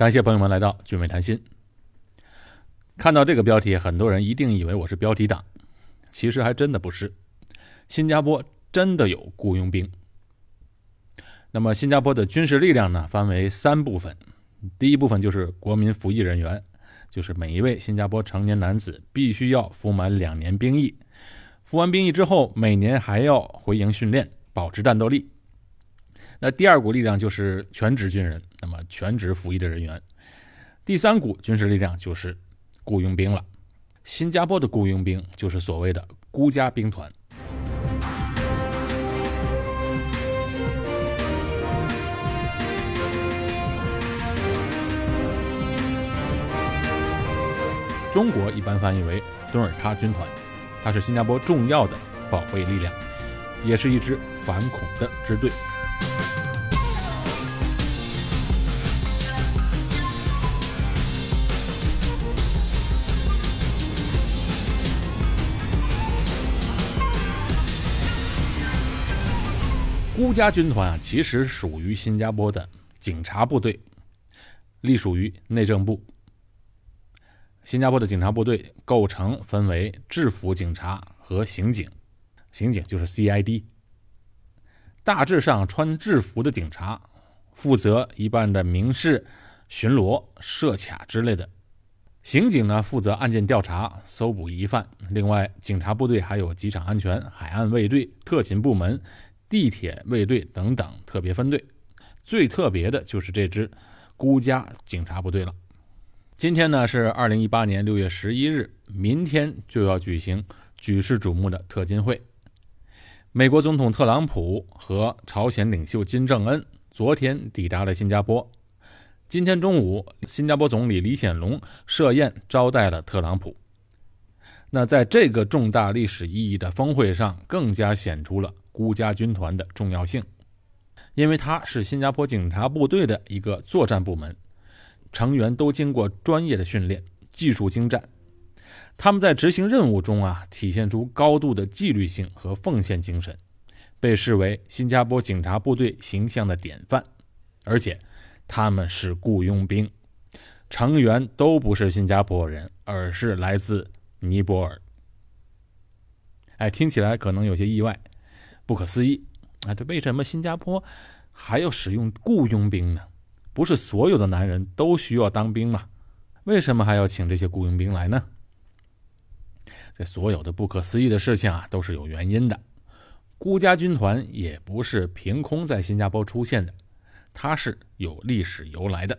感谢朋友们来到俊美谈心。看到这个标题，很多人一定以为我是标题党，其实还真的不是。新加坡真的有雇佣兵。那么，新加坡的军事力量呢，分为三部分。第一部分就是国民服役人员，就是每一位新加坡成年男子必须要服满两年兵役，服完兵役之后，每年还要回营训练，保持战斗力。那第二股力量就是全职军人，那么全职服役的人员。第三股军事力量就是雇佣兵了。新加坡的雇佣兵就是所谓的孤家兵团。中国一般翻译为敦尔喀军团，它是新加坡重要的保卫力量，也是一支反恐的支队。孤家军团啊，其实属于新加坡的警察部队，隶属于内政部。新加坡的警察部队构成分为制服警察和刑警，刑警就是 CID。大致上，穿制服的警察负责一般的民事巡逻、设卡之类的；刑警呢，负责案件调查、搜捕疑犯。另外，警察部队还有机场安全、海岸卫队、特勤部门。地铁卫队等等特别分队，最特别的就是这支孤家警察部队了。今天呢是二零一八年六月十一日，明天就要举行举世瞩目的特金会。美国总统特朗普和朝鲜领袖金正恩昨天抵达了新加坡。今天中午，新加坡总理李显龙设宴招待了特朗普。那在这个重大历史意义的峰会上，更加显出了。孤家军团的重要性，因为它是新加坡警察部队的一个作战部门，成员都经过专业的训练，技术精湛。他们在执行任务中啊，体现出高度的纪律性和奉献精神，被视为新加坡警察部队形象的典范。而且，他们是雇佣兵，成员都不是新加坡人，而是来自尼泊尔。哎，听起来可能有些意外。不可思议啊！这为什么新加坡还要使用雇佣兵呢？不是所有的男人都需要当兵吗？为什么还要请这些雇佣兵来呢？这所有的不可思议的事情啊，都是有原因的。孤家军团也不是凭空在新加坡出现的，它是有历史由来的。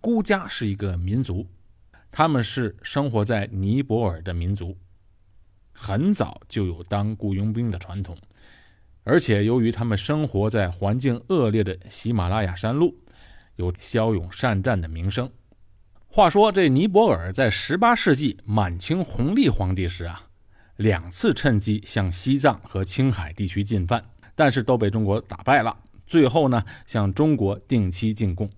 孤家是一个民族，他们是生活在尼泊尔的民族。很早就有当雇佣兵的传统，而且由于他们生活在环境恶劣的喜马拉雅山路，有骁勇善战的名声。话说这尼泊尔在18世纪满清弘历皇帝时啊，两次趁机向西藏和青海地区进犯，但是都被中国打败了。最后呢，向中国定期进贡，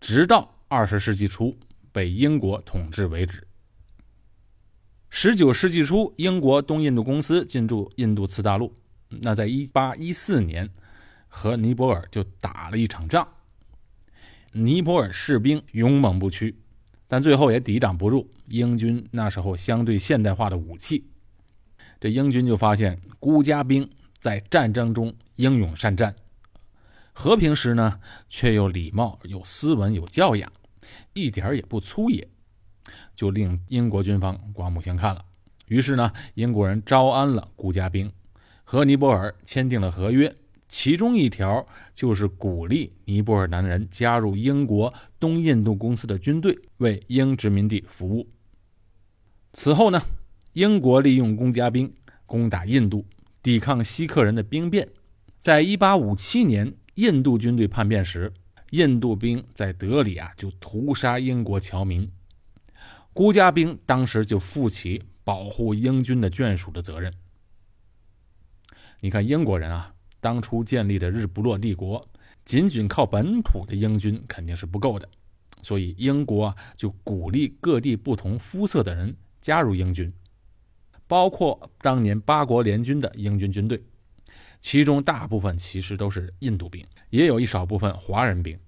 直到20世纪初被英国统治为止。十九世纪初，英国东印度公司进驻印度次大陆。那在一八一四年，和尼泊尔就打了一场仗。尼泊尔士兵勇猛不屈，但最后也抵挡不住英军那时候相对现代化的武器。这英军就发现孤家兵在战争中英勇善战，和平时呢却又礼貌、有斯文、有教养，一点也不粗野。就令英国军方刮目相看了。于是呢，英国人招安了孤家兵，和尼泊尔签订了合约。其中一条就是鼓励尼泊尔男人加入英国东印度公司的军队，为英殖民地服务。此后呢，英国利用公家兵攻打印度，抵抗锡克人的兵变。在一八五七年，印度军队叛变时，印度兵在德里啊就屠杀英国侨民。孤家兵当时就负起保护英军的眷属的责任。你看，英国人啊，当初建立的日不落帝国，仅仅靠本土的英军肯定是不够的，所以英国就鼓励各地不同肤色的人加入英军，包括当年八国联军的英军军队，其中大部分其实都是印度兵，也有一少部分华人兵。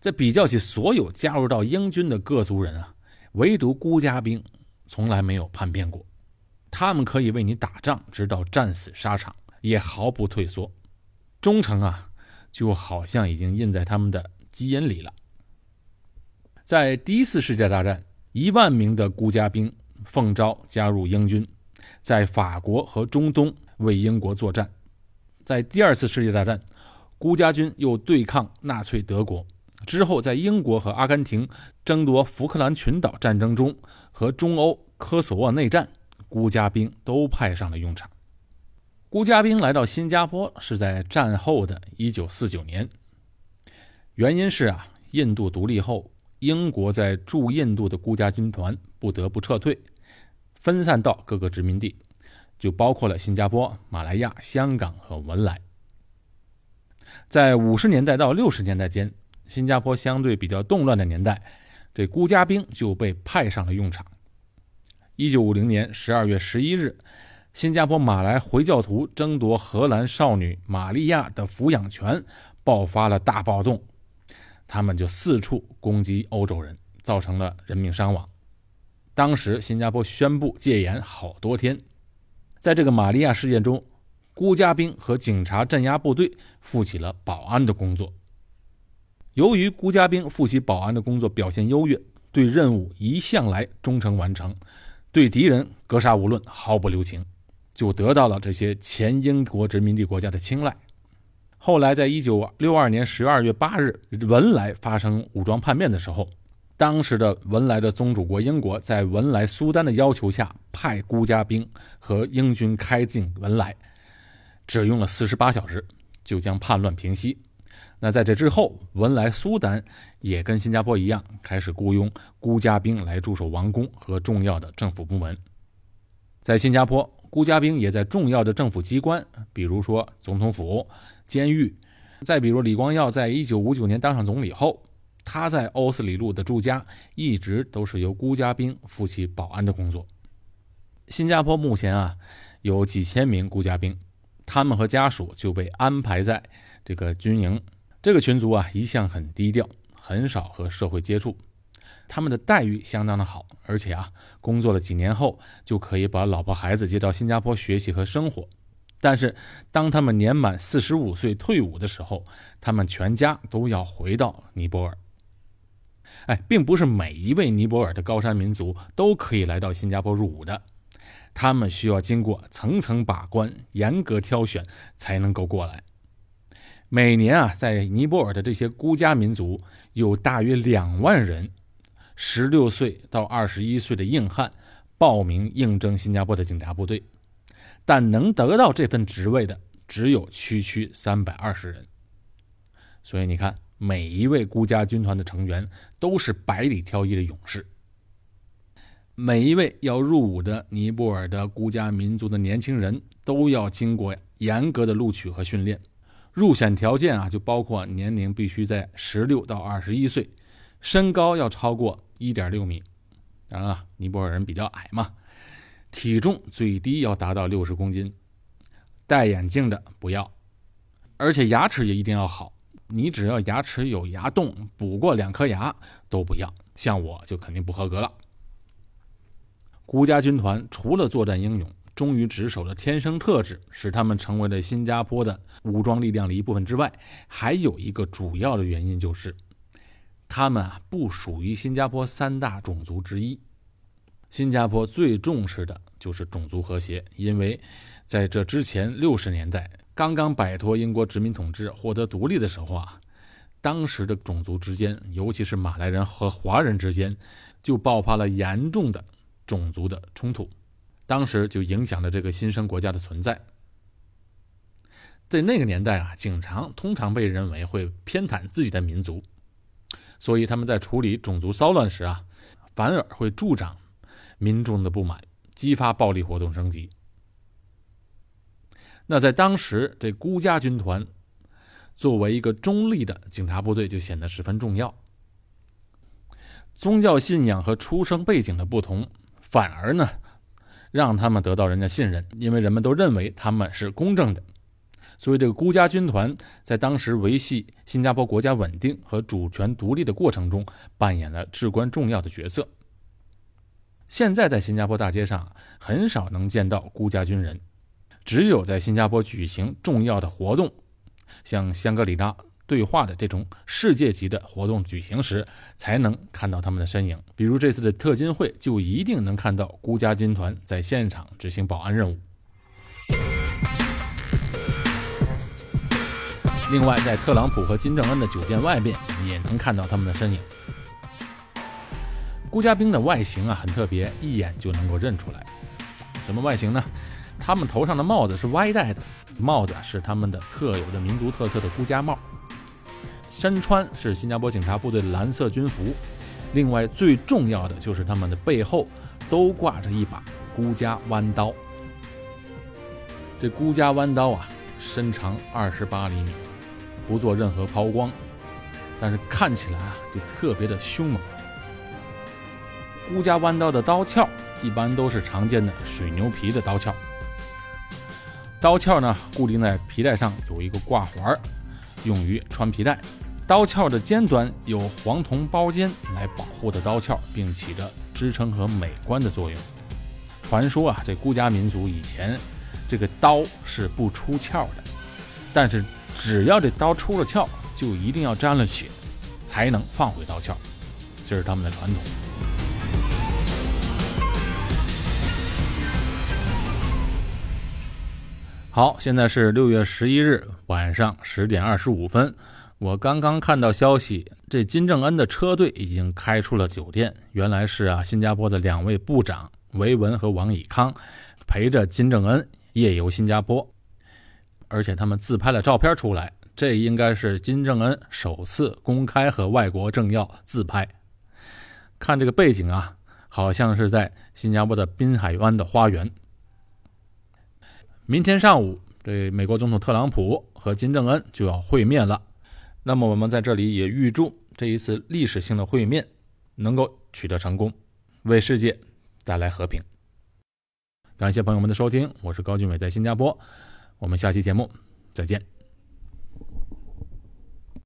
在比较起所有加入到英军的各族人啊，唯独孤家兵从来没有叛变过。他们可以为你打仗，直到战死沙场，也毫不退缩。忠诚啊，就好像已经印在他们的基因里了。在第一次世界大战，一万名的孤家兵奉召加入英军，在法国和中东为英国作战。在第二次世界大战，孤家军又对抗纳粹德国。之后，在英国和阿根廷争夺福克兰群岛战争中和中欧科索沃内战，孤家兵都派上了用场。孤家兵来到新加坡是在战后的一九四九年，原因是啊，印度独立后，英国在驻印度的孤家军团不得不撤退，分散到各个殖民地，就包括了新加坡、马来亚、香港和文莱。在五十年代到六十年代间，新加坡相对比较动乱的年代，这孤家兵就被派上了用场。一九五零年十二月十一日。新加坡马来回教徒争夺荷兰少女玛利亚的抚养权，爆发了大暴动，他们就四处攻击欧洲人，造成了人命伤亡。当时新加坡宣布戒严好多天，在这个玛利亚事件中，孤家兵和警察镇压部队负起了保安的工作。由于孤家兵负起保安的工作表现优越，对任务一向来忠诚完成，对敌人格杀勿论，毫不留情。就得到了这些前英国殖民地国家的青睐。后来，在一九六二年十二月八日，文莱发生武装叛变的时候，当时的文莱的宗主国英国在文莱苏丹的要求下，派孤家兵和英军开进文莱，只用了四十八小时就将叛乱平息。那在这之后，文莱苏丹也跟新加坡一样，开始雇佣孤家兵来驻守王宫和重要的政府部门。在新加坡。孤家兵也在重要的政府机关，比如说总统府、监狱，再比如李光耀在一九五九年当上总理后，他在欧斯里路的住家一直都是由孤家兵负起保安的工作。新加坡目前啊有几千名孤家兵，他们和家属就被安排在这个军营。这个群族啊一向很低调，很少和社会接触。他们的待遇相当的好，而且啊，工作了几年后就可以把老婆孩子接到新加坡学习和生活。但是，当他们年满四十五岁退伍的时候，他们全家都要回到尼泊尔。哎，并不是每一位尼泊尔的高山民族都可以来到新加坡入伍的，他们需要经过层层把关、严格挑选才能够过来。每年啊，在尼泊尔的这些孤家民族有大约两万人。十六岁到二十一岁的硬汉报名应征新加坡的警察部队，但能得到这份职位的只有区区三百二十人。所以你看，每一位孤家军团的成员都是百里挑一的勇士。每一位要入伍的尼泊尔的孤家民族的年轻人都要经过严格的录取和训练，入选条件啊，就包括年龄必须在十六到二十一岁，身高要超过。一点六米，当然了，尼泊尔人比较矮嘛，体重最低要达到六十公斤，戴眼镜的不要，而且牙齿也一定要好，你只要牙齿有牙洞，补过两颗牙都不要，像我就肯定不合格了。孤家军团除了作战英勇、忠于职守的天生特质使他们成为了新加坡的武装力量的一部分之外，还有一个主要的原因就是。他们啊不属于新加坡三大种族之一。新加坡最重视的就是种族和谐，因为在这之前六十年代刚刚摆脱英国殖民统治、获得独立的时候啊，当时的种族之间，尤其是马来人和华人之间，就爆发了严重的种族的冲突，当时就影响了这个新生国家的存在。在那个年代啊，警察通常被认为会偏袒自己的民族。所以他们在处理种族骚乱时啊，反而会助长民众的不满，激发暴力活动升级。那在当时，这孤家军团作为一个中立的警察部队，就显得十分重要。宗教信仰和出生背景的不同，反而呢，让他们得到人家信任，因为人们都认为他们是公正的。所以这个孤家军团在当时维系新加坡国家稳定和主权独立的过程中扮演了至关重要的角色。现在在新加坡大街上很少能见到孤家军人，只有在新加坡举行重要的活动，像香格里拉对话的这种世界级的活动举行时，才能看到他们的身影。比如这次的特金会，就一定能看到孤家军团在现场执行保安任务。另外，在特朗普和金正恩的酒店外边，也能看到他们的身影。孤家兵的外形啊很特别，一眼就能够认出来。什么外形呢？他们头上的帽子是歪戴的，帽子是他们的特有的民族特色的孤家帽。身穿是新加坡警察部队蓝色军服。另外最重要的就是他们的背后都挂着一把孤家弯刀。这孤家弯刀啊，身长二十八厘米，不做任何抛光，但是看起来啊就特别的凶猛。孤家弯刀的刀鞘一般都是常见的水牛皮的刀鞘，刀鞘呢固定在皮带上有一个挂环，用于穿皮带。刀鞘的尖端有黄铜包尖来保护的刀鞘，并起着支撑和美观的作用。传说啊，这孤家民族以前这个刀是不出鞘的，但是只要这刀出了鞘，就一定要沾了血，才能放回刀鞘，这是他们的传统。好，现在是六月十一日晚上十点二十五分。我刚刚看到消息，这金正恩的车队已经开出了酒店。原来是啊，新加坡的两位部长维文和王以康陪着金正恩夜游新加坡，而且他们自拍了照片出来。这应该是金正恩首次公开和外国政要自拍。看这个背景啊，好像是在新加坡的滨海湾的花园。明天上午，这美国总统特朗普和金正恩就要会面了。那么，我们在这里也预祝这一次历史性的会面能够取得成功，为世界带来和平。感谢朋友们的收听，我是高俊伟，在新加坡。我们下期节目再见。